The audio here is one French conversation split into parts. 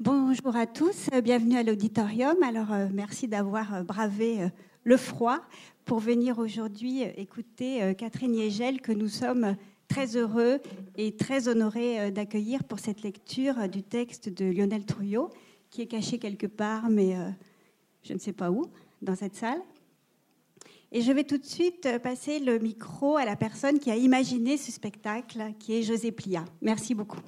Bonjour à tous, bienvenue à l'auditorium. Alors, euh, merci d'avoir euh, bravé euh, le froid pour venir aujourd'hui écouter Catherine Yegel, que nous sommes très heureux et très honorés d'accueillir pour cette lecture du texte de Lionel Trouillot, qui est caché quelque part, mais je ne sais pas où, dans cette salle. Et je vais tout de suite passer le micro à la personne qui a imaginé ce spectacle, qui est José Plia. Merci beaucoup.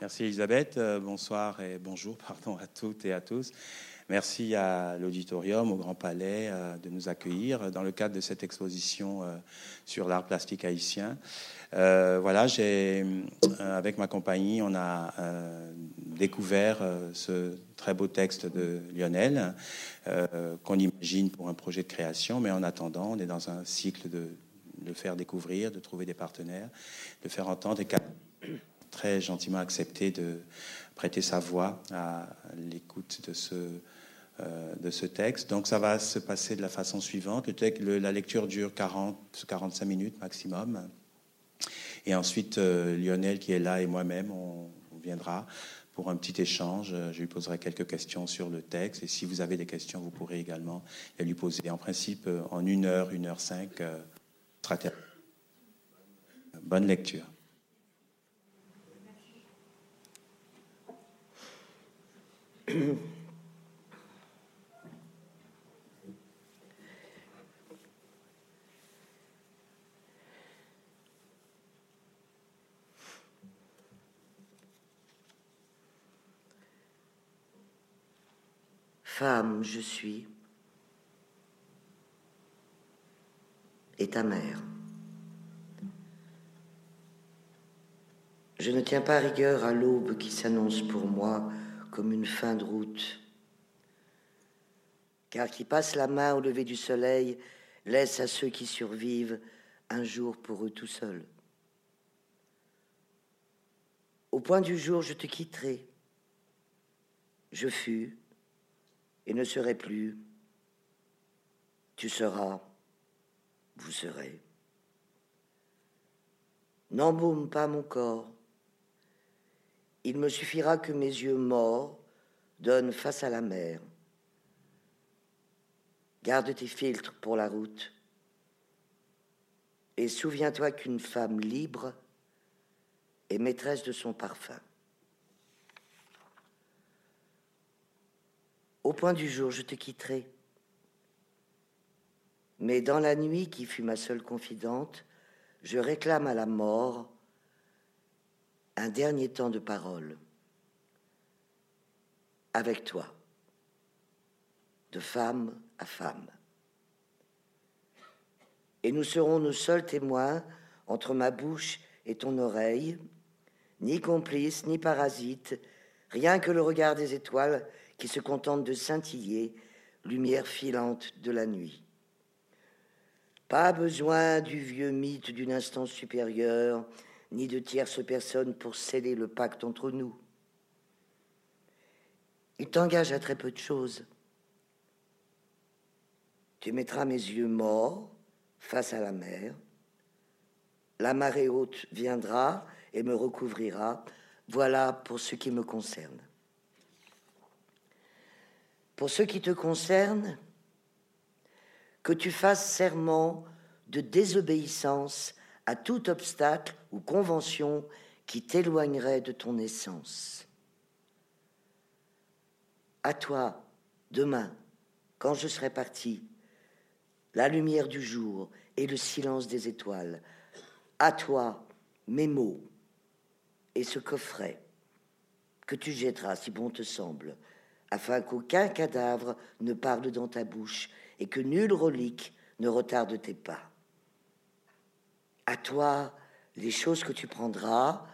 Merci Elisabeth. Euh, bonsoir et bonjour à toutes et à tous. Merci à l'auditorium, au Grand Palais euh, de nous accueillir dans le cadre de cette exposition euh, sur l'art plastique haïtien. voilà, j'ai, avec ma compagnie, on a découvert ce très beau texte de Lionel qu'on imagine pour un projet de création, mais en attendant, on est dans un cycle de le faire découvrir, de trouver des partenaires, de faire entendre et très gentiment accepté de prêter sa voix à l'écoute de ce, euh, de ce texte. Donc ça va se passer de la façon suivante. Le texte, la lecture dure 40-45 minutes maximum. Et ensuite, euh, Lionel qui est là et moi-même, on, viendra pour un petit échange. Je lui poserai quelques questions sur le texte. Et si vous avez des questions, vous pourrez également les lui poser. En principe, euh, en une heure, une heure cinq, Bonne lecture. Femme, je suis, et ta mère. Je ne tiens pas rigueur à l'aube qui s'annonce pour moi comme une fin de route. Car qui passe la main au lever du soleil laisse à ceux qui survivent un jour pour eux tout seuls. Au point du jour, je te quitterai. Je fus et ne serai plus. Tu seras, vous serez. N'embaume pas mon corps il me suffira que mes yeux morts donnent face à la mer. Garde tes filtres pour la route. Et souviens-toi qu'une femme libre est maîtresse de son parfum. Au point du jour, je te quitterai. Mais dans la nuit qui fut ma seule confidente, je réclame à la mort un dernier temps de parole avec toi, de femme à femme. Et nous serons nos seuls témoins entre ma bouche et ton oreille, ni complices, ni parasites, rien que le regard des étoiles qui se contentent de scintiller, lumière filante de la nuit. Pas besoin du vieux mythe d'une instance supérieure ni de tierces personnes pour sceller le pacte entre nous. Il t'engage à très peu de choses. Tu mettras mes yeux morts face à la mer. La marée haute viendra et me recouvrira. Voilà pour ce qui me concerne. Pour ce qui te concerne, que tu fasses serment de désobéissance à tout obstacle ou convention qui t'éloignerait de ton essence. À toi, demain, quand je serai parti, la lumière du jour et le silence des étoiles. À toi, mes mots et ce coffret que tu jetteras si bon te semble, afin qu'aucun cadavre ne parle dans ta bouche et que nulle relique ne retarde tes pas à toi les choses que tu prendras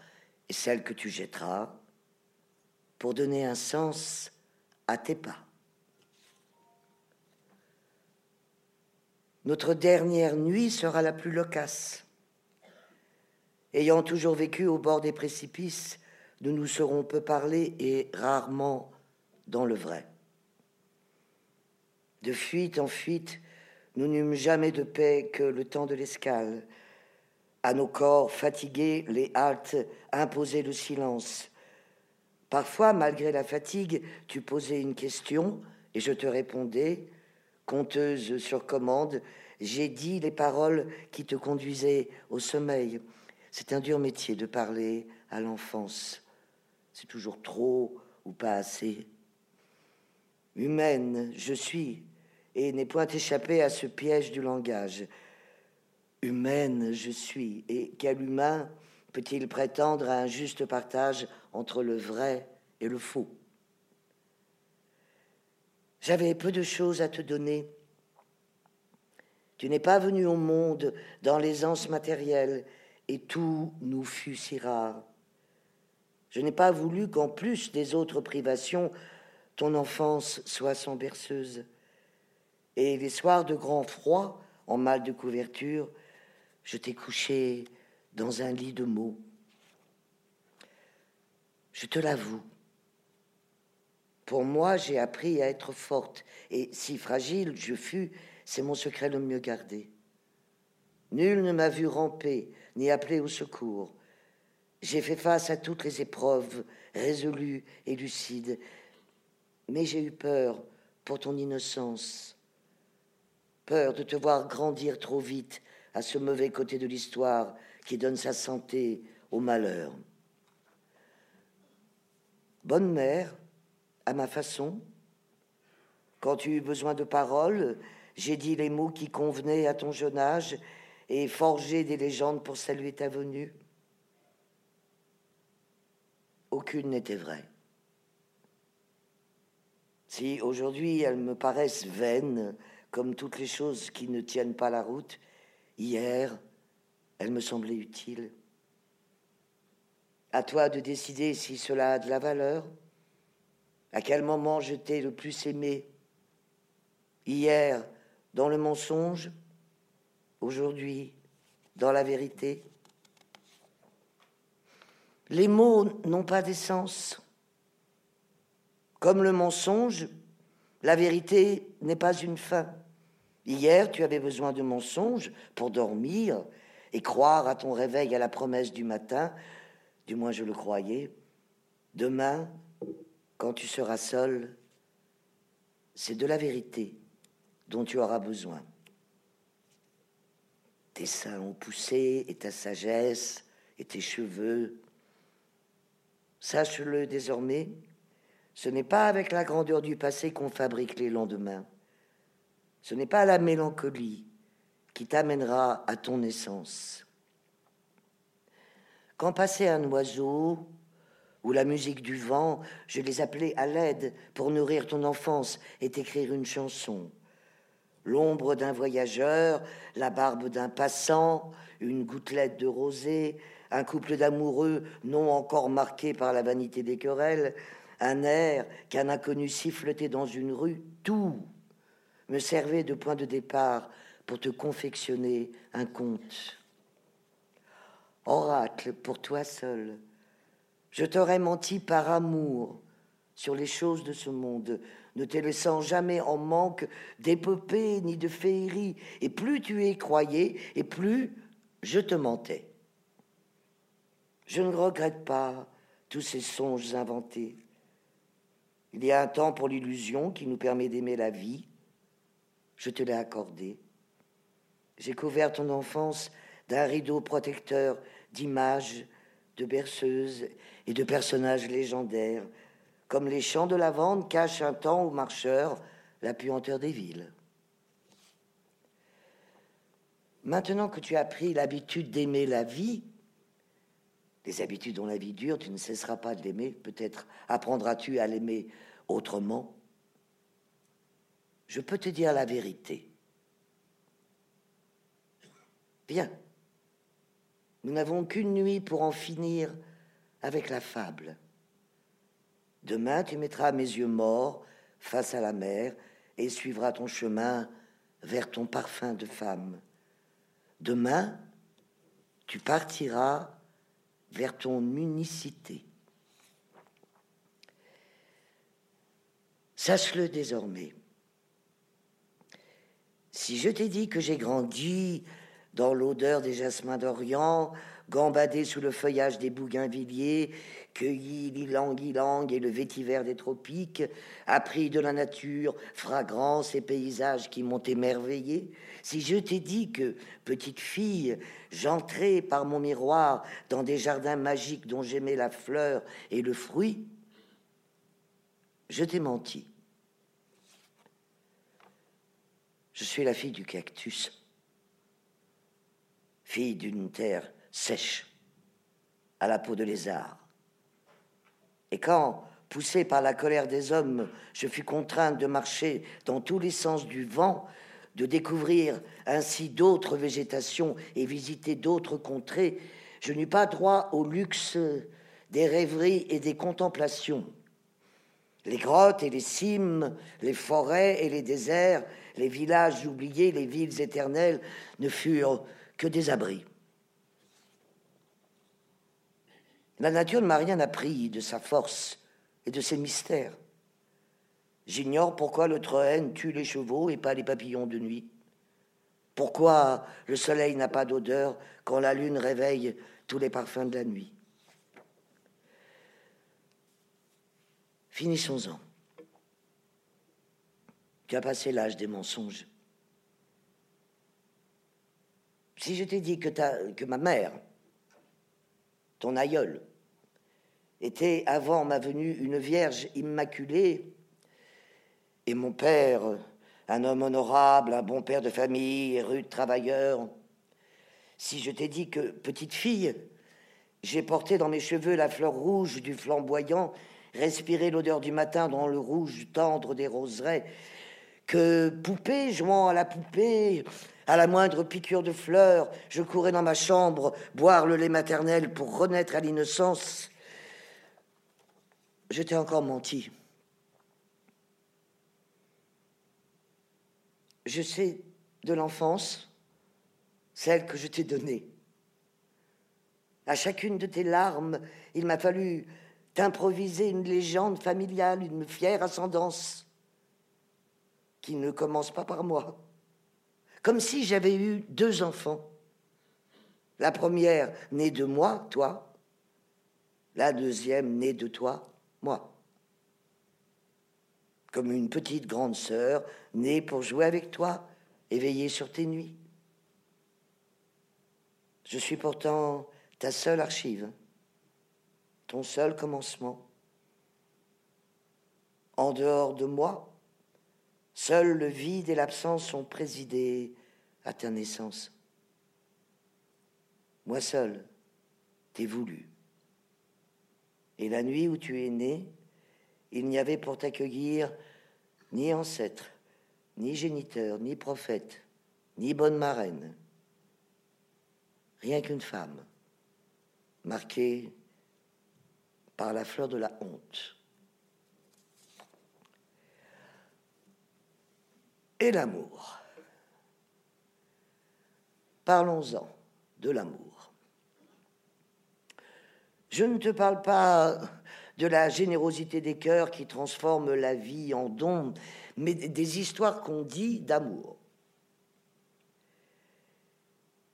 et celles que tu jetteras pour donner un sens à tes pas. Notre dernière nuit sera la plus loquace. Ayant toujours vécu au bord des précipices, nous nous serons peu parlé et rarement dans le vrai. De fuite en fuite, nous n'eûmes jamais de paix que le temps de l'escale, à nos corps fatigués, les haltes imposaient le silence. Parfois, malgré la fatigue, tu posais une question et je te répondais, conteuse sur commande, j'ai dit les paroles qui te conduisaient au sommeil. C'est un dur métier de parler à l'enfance. C'est toujours trop ou pas assez. Humaine, je suis, et n'ai point échappé à ce piège du langage. Humaine, je suis, et quel humain peut-il prétendre à un juste partage entre le vrai et le faux? J'avais peu de choses à te donner. Tu n'es pas venu au monde dans l'aisance matérielle, et tout nous fut si rare. Je n'ai pas voulu qu'en plus des autres privations, ton enfance soit sans berceuse. Et les soirs de grand froid, en mal de couverture, je t'ai couché dans un lit de mots. Je te l'avoue. Pour moi, j'ai appris à être forte, et si fragile je fus, c'est mon secret le mieux gardé. Nul ne m'a vu ramper, ni appeler au secours. J'ai fait face à toutes les épreuves, résolues et lucides, mais j'ai eu peur pour ton innocence, peur de te voir grandir trop vite à ce mauvais côté de l'histoire qui donne sa santé au malheur. Bonne mère, à ma façon, quand tu eus besoin de paroles, j'ai dit les mots qui convenaient à ton jeune âge et forgé des légendes pour saluer ta venue. Aucune n'était vraie. Si aujourd'hui elles me paraissent vaines, comme toutes les choses qui ne tiennent pas la route, hier, elle me semblait utile. À toi de décider si cela a de la valeur. À quel moment je t'ai le plus aimé Hier, dans le mensonge Aujourd'hui, dans la vérité Les mots n'ont pas d'essence. Comme le mensonge, la vérité n'est pas une fin. Hier, tu avais besoin de mensonges pour dormir et croire à ton réveil à la promesse du matin, du moins je le croyais. Demain, quand tu seras seul, c'est de la vérité dont tu auras besoin. Tes seins ont poussé et ta sagesse et tes cheveux. Sache-le désormais, ce n'est pas avec la grandeur du passé qu'on fabrique les lendemains. Ce n'est pas la mélancolie qui t'amènera à ton essence. Quand passait un oiseau ou la musique du vent, je les appelais à l'aide pour nourrir ton enfance et t'écrire une chanson. L'ombre d'un voyageur, la barbe d'un passant, une gouttelette de rosée, un couple d'amoureux non encore marqué par la vanité des querelles, un air qu'un inconnu siffletait dans une rue, tout me servait de point de départ pour te confectionner un conte. Oracle pour toi seul, je t'aurais menti par amour sur les choses de ce monde, ne te laissant jamais en manque d'épopées ni de féeries, et plus tu y croyais, et plus je te mentais. Je ne regrette pas tous ces songes inventés. Il y a un temps pour l'illusion qui nous permet d'aimer la vie, je te l'ai accordé. J'ai couvert ton enfance d'un rideau protecteur d'images, de berceuses et de personnages légendaires, comme les champs de lavande cachent un temps aux marcheurs la puanteur des villes. Maintenant que tu as pris l'habitude d'aimer la vie, les habitudes dont la vie dure, tu ne cesseras pas de l'aimer, peut-être apprendras-tu à l'aimer autrement, je peux te dire la vérité. Viens. Nous n'avons qu'une nuit pour en finir avec la fable. Demain, tu mettras mes yeux morts face à la mer et suivras ton chemin vers ton parfum de femme. Demain, tu partiras vers ton unicité. Sache-le désormais. Si je t'ai dit que j'ai grandi dans l'odeur des jasmins d'Orient, gambadé sous le feuillage des bougainvilliers, cueilli l'ilang-ilang et le vétiver des tropiques, appris de la nature, fragrances et paysages qui m'ont émerveillé, si je t'ai dit que, petite fille, j'entrais par mon miroir dans des jardins magiques dont j'aimais la fleur et le fruit, je t'ai menti. Je suis la fille du cactus, fille d'une terre sèche, à la peau de lézard. Et quand, poussé par la colère des hommes, je fus contrainte de marcher dans tous les sens du vent, de découvrir ainsi d'autres végétations et visiter d'autres contrées, je n'eus pas droit au luxe des rêveries et des contemplations. Les grottes et les cimes, les forêts et les déserts, les villages oubliés, les villes éternelles ne furent que des abris. La nature ne m'a rien appris de sa force et de ses mystères. J'ignore pourquoi le train tue les chevaux et pas les papillons de nuit. Pourquoi le soleil n'a pas d'odeur quand la lune réveille tous les parfums de la nuit. Finissons-en. Tu as passé l'âge des mensonges. Si je t'ai dit que, ma mère, ton aïeul, était avant ma venue une vierge immaculée, et mon père, un homme honorable, un bon père de famille, rude travailleur, si je t'ai dit que, petite fille, j'ai porté dans mes cheveux la fleur rouge du flamboyant, respiré l'odeur du matin dans le rouge tendre des roseraies, que poupée jouant à la poupée, à la moindre piqûre de fleurs, je courais dans ma chambre boire le lait maternel pour renaître à l'innocence. Je t'ai encore menti. Je sais de l'enfance celle que je t'ai donnée. À chacune de tes larmes, il m'a fallu t'improviser une légende familiale, une fière ascendance qui ne commence pas par moi. Comme si j'avais eu deux enfants. La première née de moi, toi. La deuxième née de toi, moi. Comme une petite grande sœur née pour jouer avec toi et veiller sur tes nuits. Je suis pourtant ta seule archive, ton seul commencement. En dehors de moi, Seul le vide et l'absence ont présidé à ta naissance. Moi seul t'ai voulu. Et la nuit où tu es né, il n'y avait pour t'accueillir ni ancêtre, ni géniteur, ni prophète, ni bonne marraine. Rien qu'une femme, marquée par la fleur de la honte. Et l'amour. Parlons-en de l'amour. Je ne te parle pas de la générosité des cœurs qui transforme la vie en don, mais des histoires qu'on dit d'amour.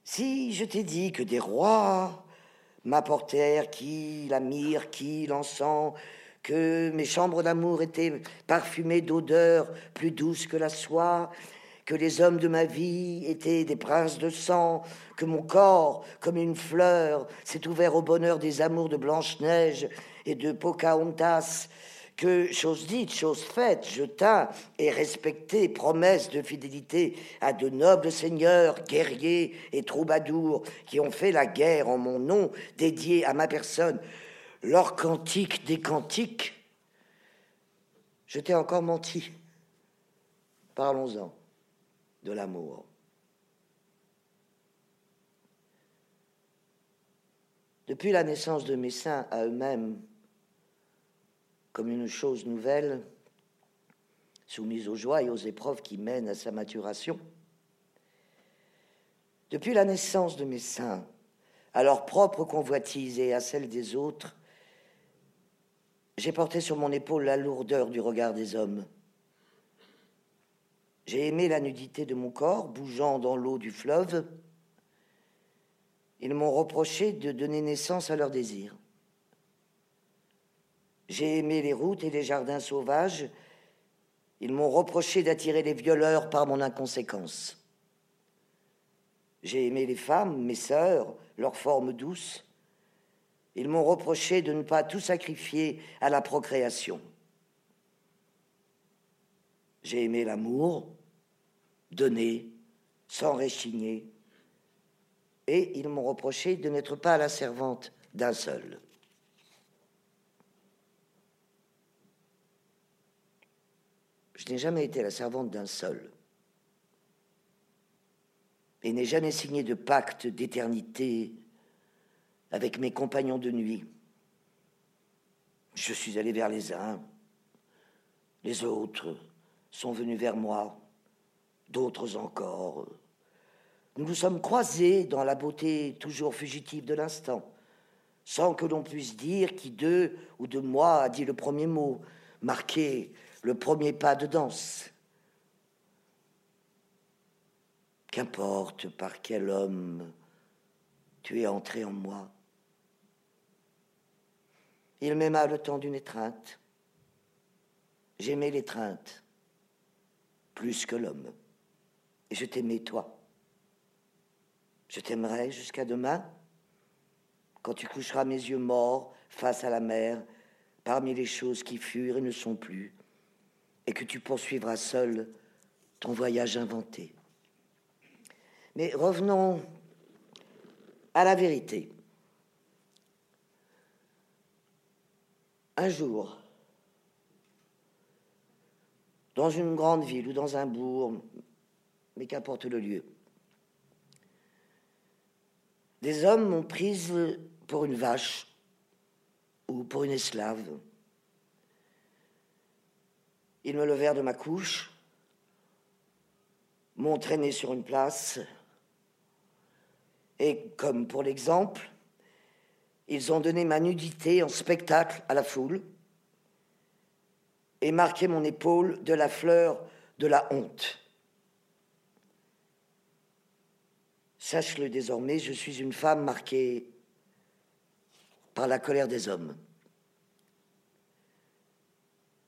Si je t'ai dit que des rois m'apportèrent qui la qui l'encens, que mes chambres d'amour étaient parfumées d'odeurs plus douces que la soie, que les hommes de ma vie étaient des princes de sang, que mon corps, comme une fleur, s'est ouvert au bonheur des amours de Blanche-Neige et de Pocahontas, que, chose dite, chose faite, je tins et respecté promesse de fidélité à de nobles seigneurs, guerriers et troubadours qui ont fait la guerre en mon nom, dédié à ma personne, leur cantique des cantiques, je t'ai encore menti. Parlons-en de l'amour. Depuis la naissance de mes saints à eux-mêmes, comme une chose nouvelle, soumise aux joies et aux épreuves qui mènent à sa maturation, depuis la naissance de mes saints, à leur propre convoitise et à celle des autres, j'ai porté sur mon épaule la lourdeur du regard des hommes. J'ai aimé la nudité de mon corps, bougeant dans l'eau du fleuve, Ils m'ont reproché de donner naissance à leurs désirs. J'ai aimé les routes et les jardins sauvages. Ils m'ont reproché d'attirer les violeurs par mon inconséquence. J'ai aimé les femmes, mes sœurs, leurs formes douces. Ils m'ont reproché de ne pas tout sacrifier à la procréation. J'ai aimé l'amour, donner, sans réchigner. Et ils m'ont reproché de n'être pas la servante d'un seul. Je n'ai jamais été la servante d'un seul et n'ai jamais signé de pacte d'éternité avec mes compagnons de nuit. Je suis allé vers les uns, les autres sont venus vers moi, d'autres encore. Nous nous sommes croisés dans la beauté toujours fugitive de l'instant, sans que l'on puisse dire qui d'eux ou de moi a dit le premier mot, marqué le premier pas de danse. Qu'importe par quel homme tu es entré en moi. Il m'aima le temps d'une étreinte. J'aimais l'étreinte plus que l'homme. Et je t'aimais toi. Je t'aimerai jusqu'à demain, quand tu coucheras mes yeux morts face à la mer, parmi les choses qui furent et ne sont plus, et que tu poursuivras seul ton voyage inventé. Mais revenons à la vérité. Un jour, dans une grande ville ou dans un bourg, mais qu'importe le lieu, des hommes m'ont prise pour une vache ou pour une esclave. Ils me levèrent de ma couche, m'ont traîné sur une place, et comme pour l'exemple, ils ont donné ma nudité en spectacle à la foule et marqué mon épaule de la fleur de la honte. Sache-le désormais, je suis une femme marquée par la colère des hommes.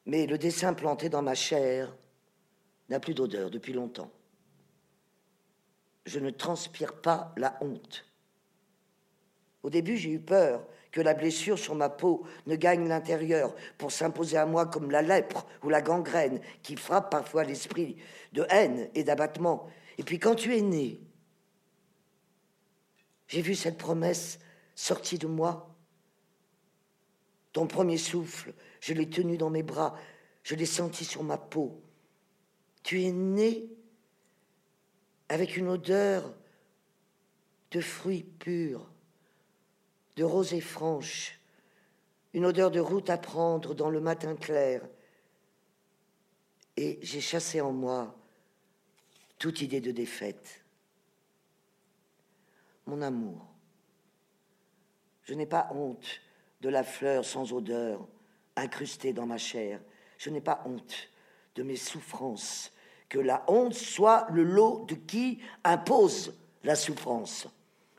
Mais le dessin planté dans ma chair n'a plus d'odeur depuis longtemps. Je ne transpire pas la honte. Au début, j'ai eu peur que la blessure sur ma peau ne gagne l'intérieur pour s'imposer à moi comme la lèpre ou la gangrène qui frappe parfois l'esprit de haine et d'abattement. Et puis quand tu es né, j'ai vu cette promesse sortie de moi. Ton premier souffle, je l'ai tenu dans mes bras, je l'ai senti sur ma peau. Tu es né avec une odeur de fruits purs, de rosée franche, une odeur de route à prendre dans le matin clair. Et j'ai chassé en moi toute idée de défaite. Mon amour, je n'ai pas honte de la fleur sans odeur incrustée dans ma chair. Je n'ai pas honte de mes souffrances. Que la honte soit le lot de qui impose la souffrance.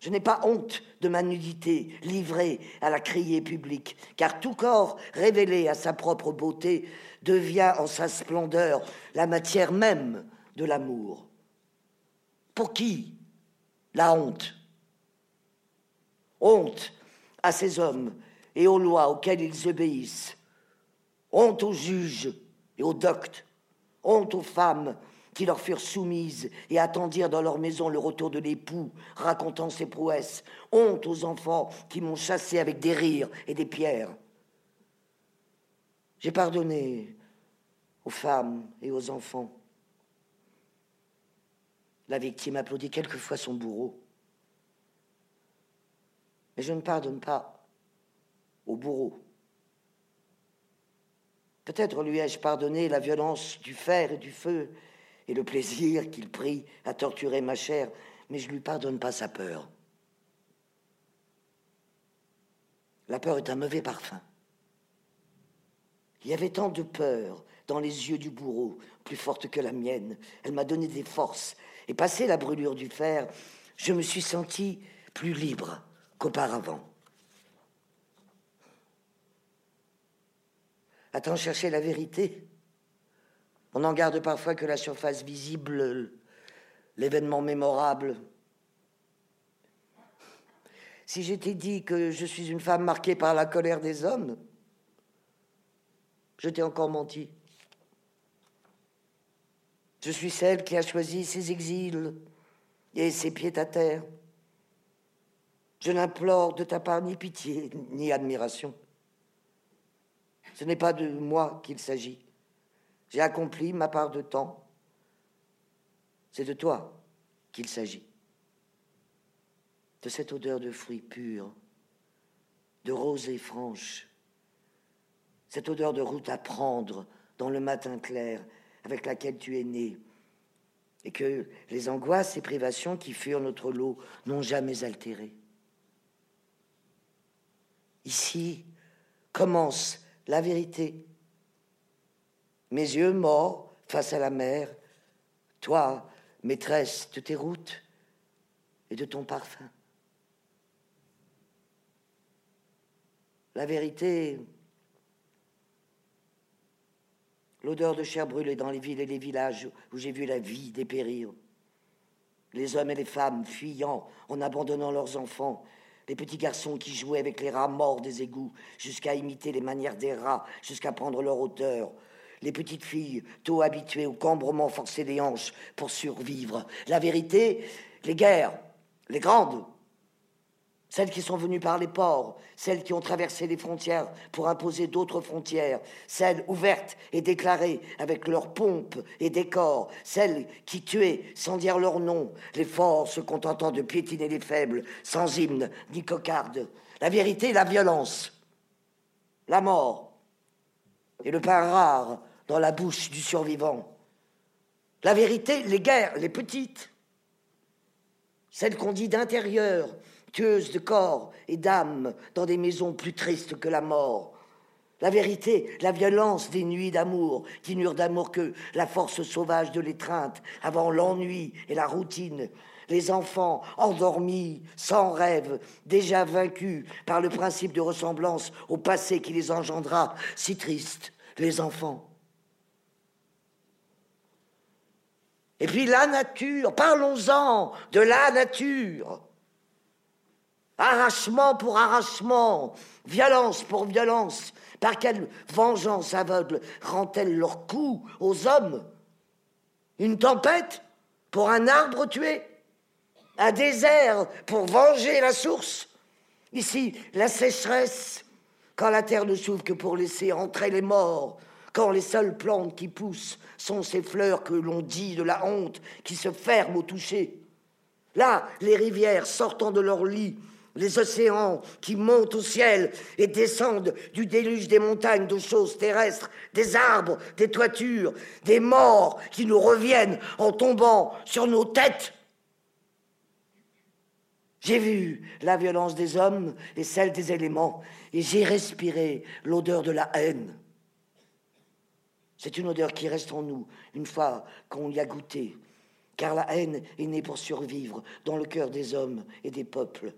Je n'ai pas honte de ma nudité livrée à la criée publique, car tout corps révélé à sa propre beauté devient en sa splendeur la matière même de l'amour. Pour qui la honte? Honte à ces hommes et aux lois auxquelles ils obéissent. Honte aux juges et aux doctes. Honte aux femmes qui leur furent soumises et attendirent dans leur maison le retour de l'époux, racontant ses prouesses. Honte aux enfants qui m'ont chassé avec des rires et des pierres. J'ai pardonné aux femmes et aux enfants. La victime applaudit quelquefois son bourreau. Mais je ne pardonne pas au bourreau. Peut-être lui ai-je pardonné la violence du fer et du feu et le plaisir qu'il prit à torturer ma chair, mais je ne lui pardonne pas sa peur. La peur est un mauvais parfum. Il y avait tant de peur dans les yeux du bourreau, plus forte que la mienne. Elle m'a donné des forces. Et passé la brûlure du fer, je me suis senti plus libre qu'auparavant. Attends, chercher la vérité? On n'en garde parfois que la surface visible, l'événement mémorable. Si j'étais dit que je suis une femme marquée par la colère des hommes, je t'ai encore menti. Je suis celle qui a choisi ses exils et ses pieds à terre. Je n'implore de ta part ni pitié ni admiration. Ce n'est pas de moi qu'il s'agit. J'ai accompli ma part de temps. C'est de toi qu'il s'agit. De cette odeur de fruits purs, de rosée franche, cette odeur de route à prendre dans le matin clair avec laquelle tu es né, et que les angoisses et privations qui furent notre lot n'ont jamais altéré. Ici commence la vérité. Mes yeux morts face à la mer, toi, maîtresse de tes routes et de ton parfum. La vérité, l'odeur de chair brûlée dans les villes et les villages où j'ai vu la vie dépérir. Les hommes et les femmes fuyant en abandonnant leurs enfants les petits garçons qui jouaient avec les rats morts des égouts, jusqu'à imiter les manières des rats, jusqu'à prendre leur hauteur. Les petites filles, tôt habituées au cambrement forcé des hanches pour survivre. La vérité, les guerres, les grandes, celles qui sont venues par les ports, celles qui ont traversé les frontières pour imposer d'autres frontières, celles ouvertes et déclarées avec leurs pompes et décors, celles qui tuaient sans dire leur nom, les forts se contentant de piétiner les faibles, sans hymne ni cocarde, la vérité la violence, la mort et le pain rare dans la bouche du survivant. La vérité, les guerres, les petites, celles qu'on dit d'intérieur, de corps et d'âme dans des maisons plus tristes que la mort. La vérité, la violence des nuits d'amour, qui n'eurent d'amour que la force sauvage de l'étreinte, avant l'ennui et la routine. Les enfants endormis, sans rêve, déjà vaincus par le principe de ressemblance au passé qui les engendra, si tristes, les enfants. Et puis la nature, parlons-en de la nature. Arrachement pour arrachement, violence pour violence. Par quelle vengeance aveugle rend-elle leur coup aux hommes? Une tempête pour un arbre tué? Un désert pour venger la source? Ici, la sécheresse, quand la terre ne s'ouvre que pour laisser entrer les morts, quand les seules plantes qui poussent sont ces fleurs que l'on dit de la honte, qui se ferment au toucher. Là, les rivières sortant de leur lit les océans qui montent au ciel et descendent du déluge des montagnes de choses terrestres, des arbres, des toitures, des morts qui nous reviennent en tombant sur nos têtes. J'ai vu la violence des hommes et celle des éléments, et j'ai respiré l'odeur de la haine. C'est une odeur qui reste en nous une fois qu'on y a goûté, car la haine est née pour survivre dans le cœur des hommes et des peuples.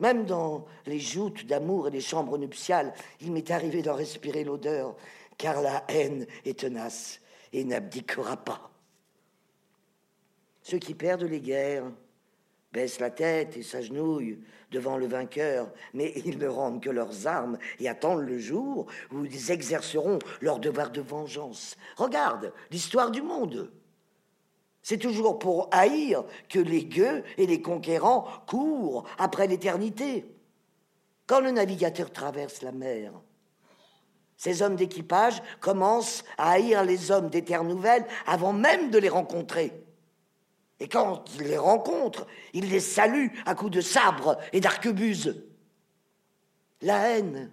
Même dans les joutes d'amour et les chambres nuptiales, il m'est arrivé d'en respirer l'odeur, car la haine est tenace et n'abdiquera pas. Ceux qui perdent les guerres baissent la tête et s'agenouillent devant le vainqueur, mais ils ne rendent que leurs armes et attendent le jour où ils exerceront leur devoir de vengeance. Regarde l'histoire du monde. C'est toujours pour haïr que les gueux et les conquérants courent après l'éternité. Quand le navigateur traverse la mer, ces hommes d'équipage commencent à haïr les hommes des terres nouvelles avant même de les rencontrer. Et quand ils les rencontrent, ils les saluent à coups de sabre et d'arquebuse. La haine,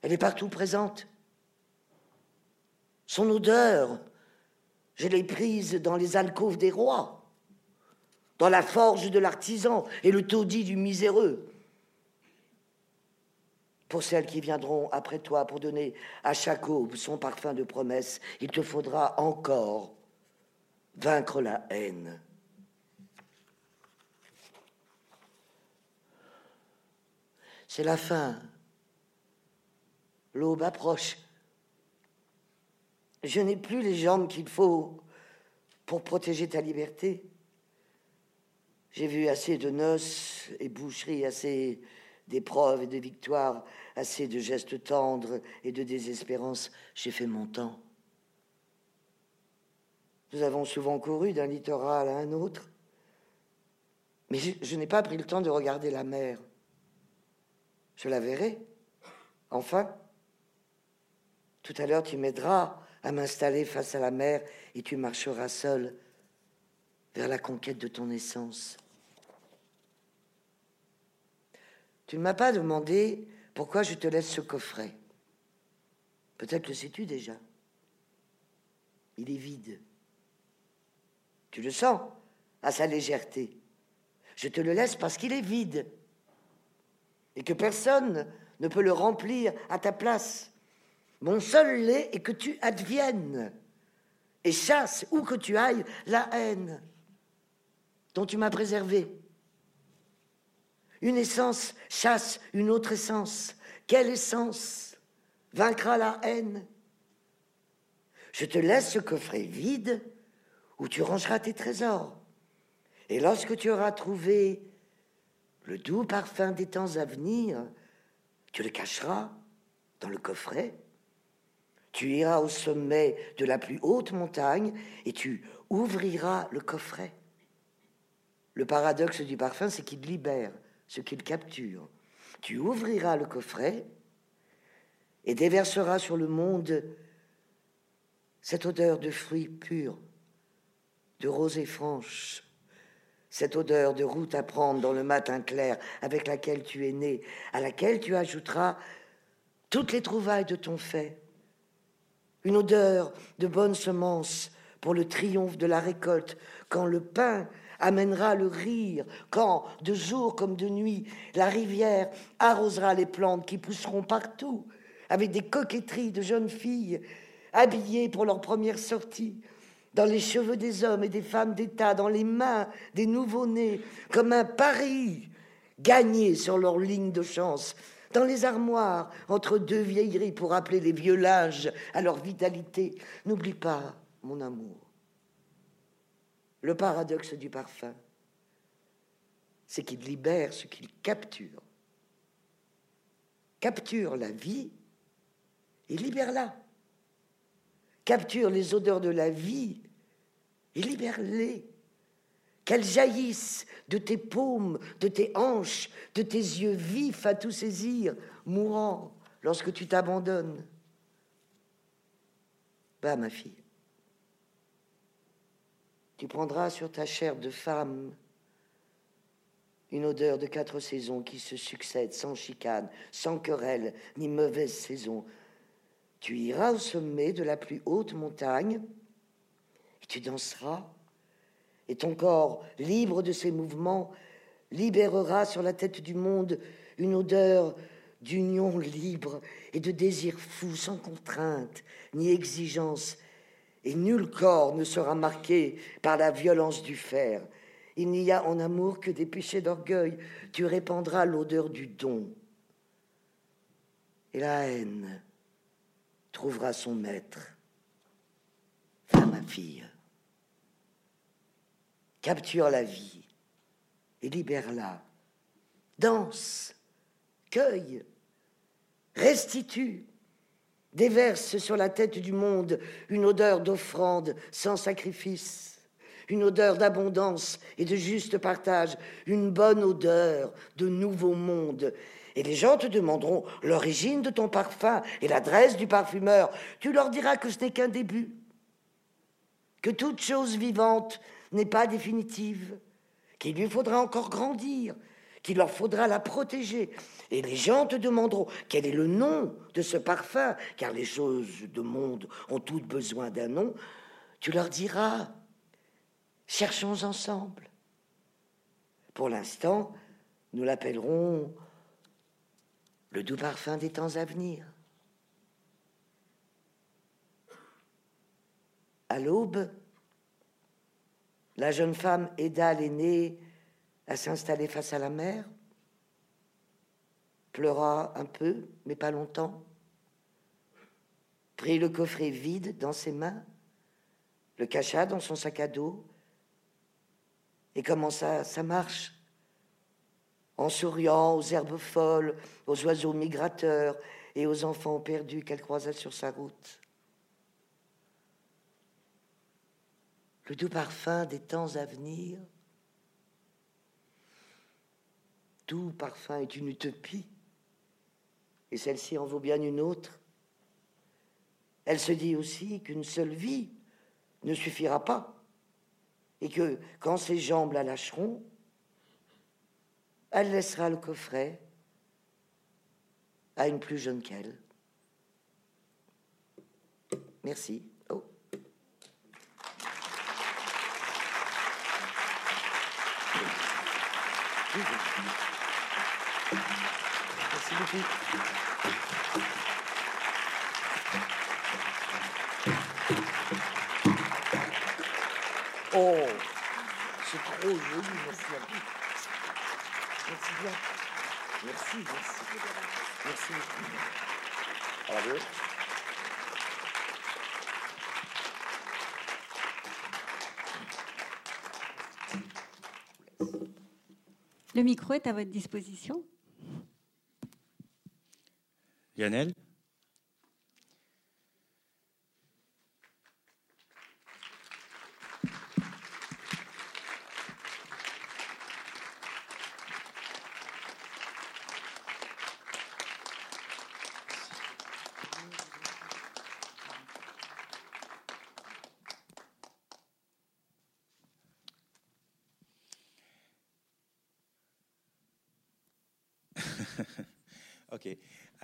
elle est partout présente. Son odeur je l'ai prise dans les alcôves des rois, dans la forge de l'artisan et le taudis du miséreux. Pour celles qui viendront après toi pour donner à chaque aube son parfum de promesse, il te faudra encore vaincre la haine. C'est la fin. L'aube approche. Je n'ai plus les jambes qu'il faut pour protéger ta liberté. J'ai vu assez de noces et boucheries, assez d'épreuves et de victoires, assez de gestes tendres et de désespérance. J'ai fait mon temps. Nous avons souvent couru d'un littoral à un autre, mais je, n'ai pas pris le temps de regarder la mer. Je la verrai, enfin. Tout à l'heure, tu m'aideras à m'installer face à la mer et tu marcheras seul vers la conquête de ton essence. Tu ne m'as pas demandé pourquoi je te laisse ce coffret. Peut-être le sais-tu déjà. Il est vide. Tu le sens à sa légèreté. Je te le laisse parce qu'il est vide et que personne ne peut le remplir à ta place. Mon seul lait est que tu adviennes et chasse où que tu ailles la haine dont tu m'as préservé. Une essence chasse une autre essence. Quelle essence vaincra la haine? Je te laisse ce coffret vide où tu rangeras tes trésors. Et lorsque tu auras trouvé le doux parfum des temps à venir, tu le cacheras dans le coffret. Tu iras au sommet de la plus haute montagne et tu ouvriras le coffret. Le paradoxe du parfum, c'est qu'il libère ce qu'il capture. Tu ouvriras le coffret et déverseras sur le monde cette odeur de fruits purs, de rosée franche, cette odeur de route à prendre dans le matin clair avec laquelle tu es né, à laquelle tu ajouteras toutes les trouvailles de ton fait, une odeur de bonne semence pour le triomphe de la récolte, quand le pain amènera le rire, quand, de jour comme de nuit, la rivière arrosera les plantes qui pousseront partout, avec des coquetteries de jeunes filles, habillées pour leur première sortie, dans les cheveux des hommes et des femmes d'État, dans les mains des nouveau-nés, comme un pari gagné sur leur ligne de chance, dans les armoires, entre deux vieilleries pour rappeler les vieux linges à leur vitalité. N'oublie pas, mon amour, le paradoxe du parfum, c'est qu'il libère ce qu'il capture. Capture la vie et libère-la. Capture les odeurs de la vie et libère-les. Qu'elles jaillissent de tes paumes, de tes hanches, de tes yeux vifs à tout saisir, mourant lorsque tu t'abandonnes. Bah, ma fille, tu prendras sur ta chair de femme une odeur de quatre saisons qui se succèdent sans chicane, sans querelle, ni mauvaise saison. Tu iras au sommet de la plus haute montagne tu danseras, et ton corps, libre de ses mouvements, libérera sur la tête du monde une odeur d'union libre et de désir fou, sans contrainte ni exigence, et nul corps ne sera marqué par la violence du fer. Il n'y a en amour que des péchés d'orgueil. Tu répandras l'odeur du don. Et la haine trouvera son maître. Va, ma fille. Capture la vie et libère-la. Danse, cueille, restitue déverse sur la tête du monde une odeur d'offrande sans sacrifice, une odeur d'abondance et de juste partage, une bonne odeur de nouveau monde. Et les gens te demanderont l'origine de ton parfum et l'adresse du parfumeur. Tu leur diras que ce n'est qu'un début, que toute chose vivante n'est pas définitive, qu'il lui faudra encore grandir, qu'il leur faudra la protéger. Et les gens te demanderont quel est le nom de ce parfum, car les choses de monde ont toutes besoin d'un nom. Tu leur diras, cherchons ensemble. Pour l'instant, nous l'appellerons le doux parfum des temps à venir. À l'aube, la jeune femme aida l'aîné à s'installer face à la mer. pleura un peu, mais pas longtemps, prit le coffret vide dans ses mains, le cacha dans son sac à dos et commença sa marche en souriant aux herbes folles, aux oiseaux migrateurs et aux enfants perdus qu'elle croisa sur sa route. Le doux parfum des temps à venir, tout parfum est une utopie, et celle-ci en vaut bien une autre. Elle se dit aussi qu'une seule vie ne suffira pas, et que quand ses jambes la lâcheront, elle laissera le coffret à une plus jeune qu'elle. Merci. Oh. Merci beaucoup. Oh, c'est trop joli, merci à vous. Merci bien. Merci, merci. Merci beaucoup. Bravo. Le micro est à votre disposition. Lionel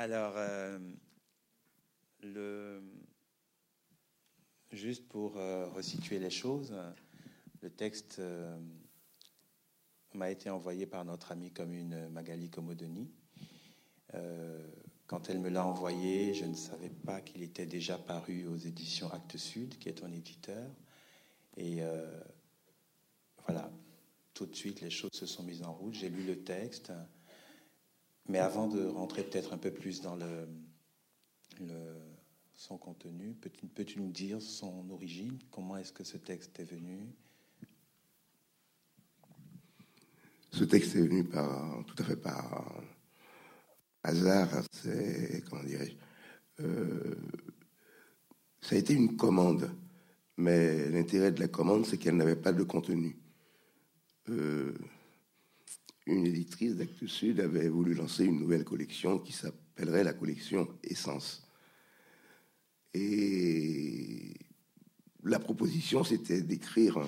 Alors, euh, juste pour euh, resituer les choses, le texte euh, m'a été envoyé par notre amie commune Magali Comodoni. quand elle me l'a envoyé, je ne savais pas qu'il était déjà paru aux éditions Actes Sud, qui est ton éditeur. Et voilà, tout de suite, les choses se sont mises en route. J'ai lu le texte. Mais avant de rentrer peut-être un peu plus dans le, son contenu, peux-tu, peux nous dire son origine? Comment est-ce que ce texte est venu? Ce texte est venu par, tout à fait par hasard. C'est, comment dirais-je euh, Ça a été une commande, mais l'intérêt de la commande, c'est qu'elle n'avait pas de contenu. Euh, une éditrice d'Actes Sud avait voulu lancer une nouvelle collection qui s'appellerait la collection Essence. Et la proposition, c'était d'écrire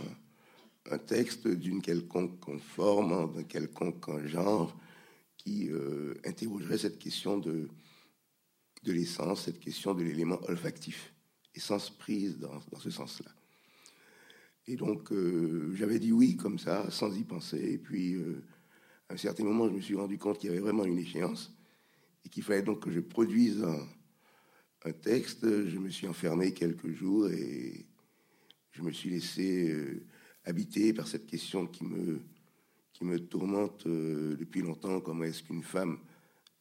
un, texte d'une quelconque forme, d'un quelconque genre, qui euh, interrogerait cette question de, l'essence, cette question de l'élément olfactif, essence prise dans, ce sens-là. Et donc, euh, j'avais dit oui, comme ça, sans y penser. Puis, euh, à un certain moment, je me suis rendu compte qu'il y avait vraiment une échéance et qu'il fallait donc que je produise un, texte. Je me suis enfermé quelques jours et je me suis laissé euh, habiter par cette question qui me, tourmente euh, depuis longtemps. Comment est-ce qu'une femme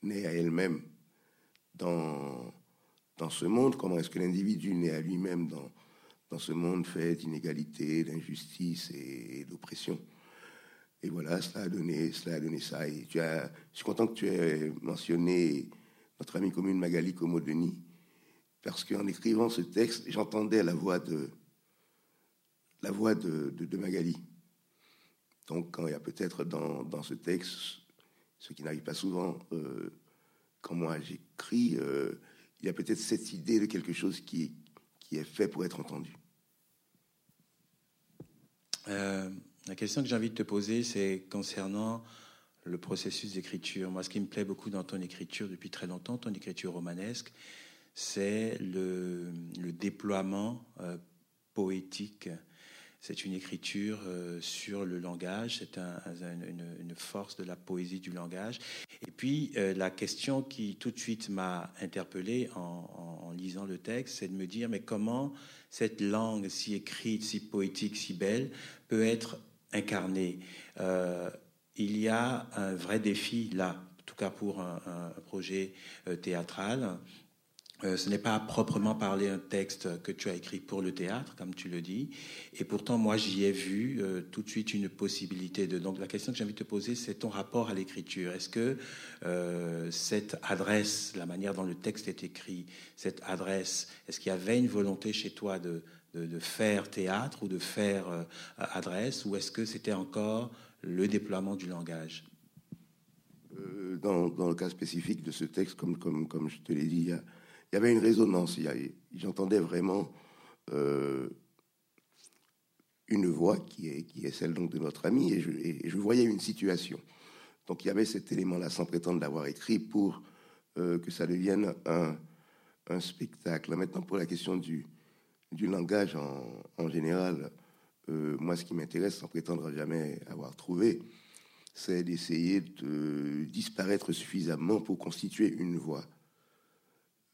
naît à elle-même dans, ce monde? Comment est-ce que l'individu naît à lui-même dans, ce monde fait d'inégalité, d'injustice et d'oppression? Et voilà, cela a donné, cela a donné ça. Et tu as, je suis content que tu aies mentionné notre amie commune Magali Comodeni, parce qu'en écrivant ce texte, j'entendais la voix de la voix de, Magali. Donc, quand il y a peut-être dans, dans, ce texte, ce qui n'arrive pas souvent, euh, quand moi j'écris, euh, il y a peut-être cette idée de quelque chose qui, qui est fait pour être entendu. Euh, la question que j'ai envie de te poser, c'est concernant le processus d'écriture. Moi, ce qui me plaît beaucoup dans ton écriture depuis très longtemps, ton écriture romanesque, c'est le, déploiement euh, poétique. C'est une écriture euh, sur le langage, c'est une, force de la poésie du langage. Et puis, euh, la question qui tout de suite m'a interpellé en, lisant le texte, c'est de me dire, mais comment cette langue si écrite, si poétique, si belle peut être incarné. Euh, il y a un vrai défi là tout cas pour un, projet théâtral. ce n'est pas proprement parler un texte que tu as écrit pour le théâtre, comme tu le dis. Et pourtant, moi, j'y ai vu tout de suite une possibilité de. Donc, la question que j'ai envie de te poser, c'est ton rapport à l'écriture. Est-ce que cette adresse, la manière dont le texte est écrit, cette adresse, est-ce qu'il y avait une volonté chez toi de, de, faire théâtre ou de faire euh, adresse, ou est-ce que c'était encore le déploiement du langage? Euh, dans, le cas spécifique de ce texte, comme, je te l'ai dit, il y, avait une résonance. J'entendais vraiment euh, une voix qui est, celle donc de notre ami, et je, et je, voyais une situation. Donc il y avait cet élément-là, sans prétendre l'avoir écrit, pour que ça devienne un, un spectacle. Maintenant, pour la question du, du langage en, général, euh, moi, ce qui m'intéresse, sans prétendre jamais avoir trouvé, c'est d'essayer de disparaître suffisamment pour constituer une voix.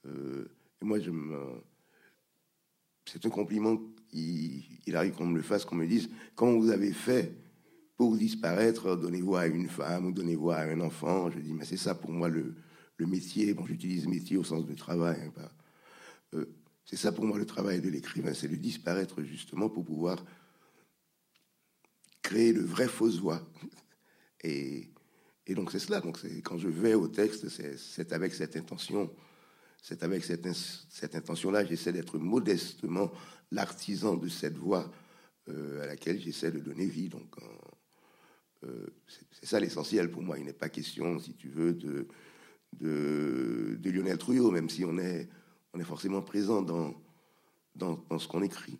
Euh, et moi, je me... c'est un compliment. Il, arrive qu'on me le fasse, qu'on me dise comment vous avez fait pour disparaître, donner voix à une femme ou donner voix à un enfant? Je dis, mais c'est ça pour moi le, métier. Bon, j'utilise métier au sens de travail. Hein, euh, c'est ça pour moi le travail de l'écrivain, c'est de disparaître justement pour pouvoir créer de vraies fausses voix. Et, donc c'est cela. Donc quand je vais au texte, c'est avec cette intention, c'est avec cette, intention-là, j'essaie d'être modestement l'artisan de cette voix euh, à laquelle j'essaie de donner vie. Donc euh, c'est ça l'essentiel pour moi. Il n'est pas question, si tu veux, de, de, de Lionel Trouillot, même si on est on est forcément présent dans, dans, ce qu'on écrit.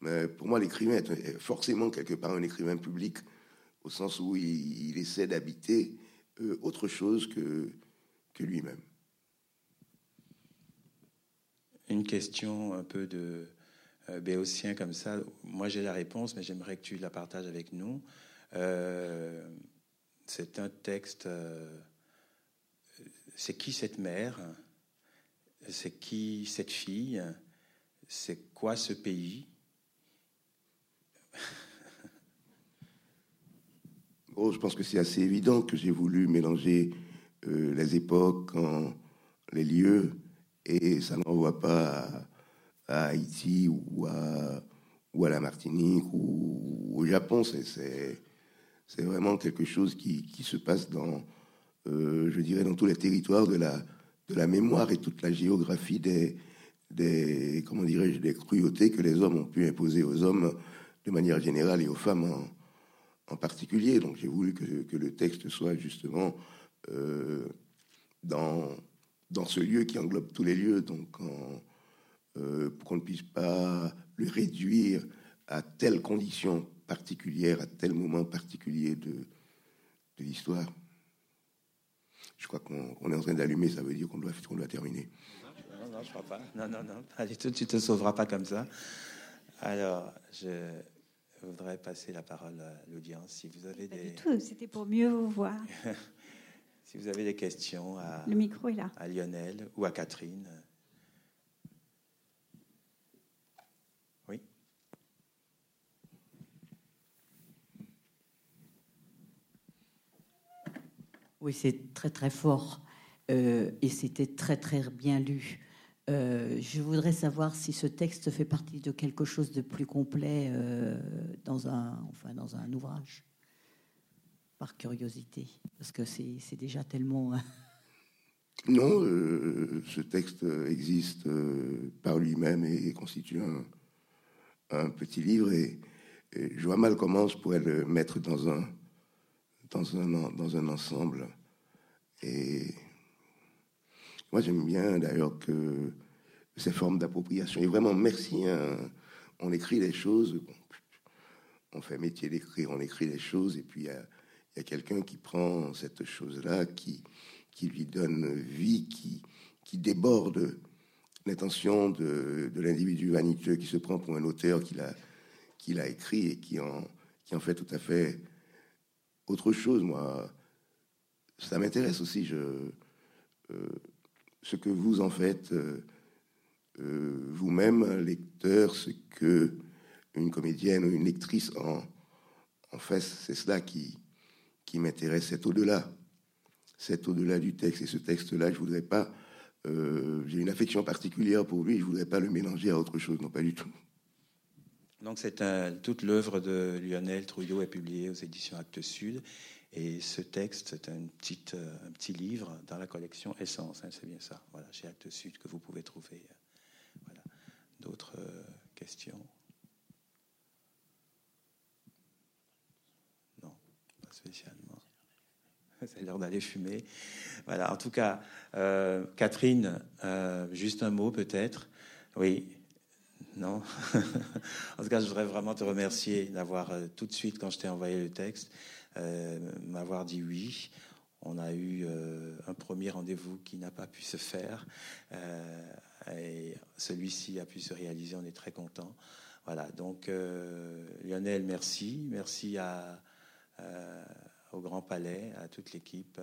Mais pour moi, l'écrivain est forcément quelque part un écrivain public, au sens où il, essaie d'habiter euh, autre chose que, que lui-même. Une question un peu de euh, béotien comme ça. Moi, j'ai la réponse, mais j'aimerais que tu la partages avec nous. Euh, c'est un texte. c'est qui cette mère? C'est qui cette fille? C'est quoi ce pays? Je pense que c'est assez évident que j'ai voulu mélanger euh, les époques, les lieux, et ça ne renvoie pas à, Haïti ou à, ou à la Martinique ou, au Japon. C'est vraiment quelque chose qui, se passe dans, euh, je dirais, dans tous les territoires de la, de la mémoire et toute la géographie des, des comment dirais-je, des cruautés que les hommes ont pu imposer aux hommes de manière générale et aux femmes en, particulier. Donc j'ai voulu que, le texte soit justement euh, dans, dans ce lieu qui englobe tous les lieux, donc euh, pour qu'on ne puisse pas le réduire à telle condition particulière, à tel moment particulier de, de l'histoire. Je crois qu'on est en train d'allumer, ça veut dire qu'on doit, doit terminer. Non, non, je crois pas. Non, non, non. Allez, tu te sauveras pas comme ça. Alors, je voudrais passer la parole à l'audience. Si vous avez des. C'était pour mieux vous voir. si vous avez des questions à. Le micro est là. À Lionel ou à Catherine. Oui, c'est très très fort euh, et c'était très très bien lu. Euh, je voudrais savoir si ce texte fait partie de quelque chose de plus complet euh, dans, un, enfin, dans un ouvrage, par curiosité, parce que c'est déjà tellement... Hein. non, ce texte existe par lui-même et constitue un, un, petit livre et, et je vois mal comment je pourrais le mettre dans un dans un, dans un ensemble. Et moi, j'aime bien d'ailleurs que ces formes d'appropriation. Et vraiment, merci. Hein. On écrit les choses. on fait métier d'écrire, on écrit les choses. Et puis, il y a, a quelqu'un qui prend cette chose-là, qui, qui lui donne vie, qui, qui déborde l'intention de, de l'individu vaniteux qui se prend pour un auteur qu'il a, qu'il a écrit et qui en, qui en fait tout à fait autre chose, moi, ça m'intéresse aussi. Je, euh, ce que vous en faites euh, euh, vous-même, lecteur, ce que une comédienne ou une lectrice en, en fait, c'est cela qui, qui m'intéresse. C'est au-delà. c'est au-delà du texte. Et ce texte-là, je voudrais pas. J'ai une affection particulière pour lui. Je voudrais pas le mélanger à autre chose. Non, pas du tout. Donc, toute l'œuvre de Lionel Trouillot est publiée aux éditions Actes Sud. Et ce texte, c'est un petit, euh, livre dans la collection Essence. Hein, c'est bien ça. Voilà, chez Actes Sud que vous pouvez trouver. Voilà. D'autres euh, questions? Non, pas spécialement. C'est l'heure d'aller fumer. Voilà. En tout cas, euh, Catherine, juste un mot peut-être? Oui, non? En tout cas, je voudrais vraiment te remercier d'avoir euh, tout de suite, quand je t'ai envoyé le texte, euh, m'avoir dit oui. On a eu euh, un premier rendez-vous qui n'a pas pu se faire. et celui-ci a pu se réaliser. On est très content. Voilà. Donc, Lionel, merci. Merci à, au Grand Palais, à toute l'équipe.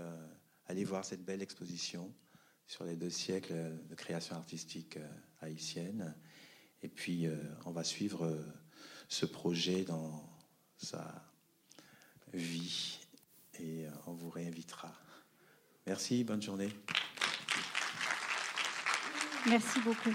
allez voir cette belle exposition sur les deux siècles de création artistique haïtienne. Et puis, euh, on va suivre euh, ce projet dans sa vie et euh, on vous réinvitera. Merci, bonne journée. Merci beaucoup.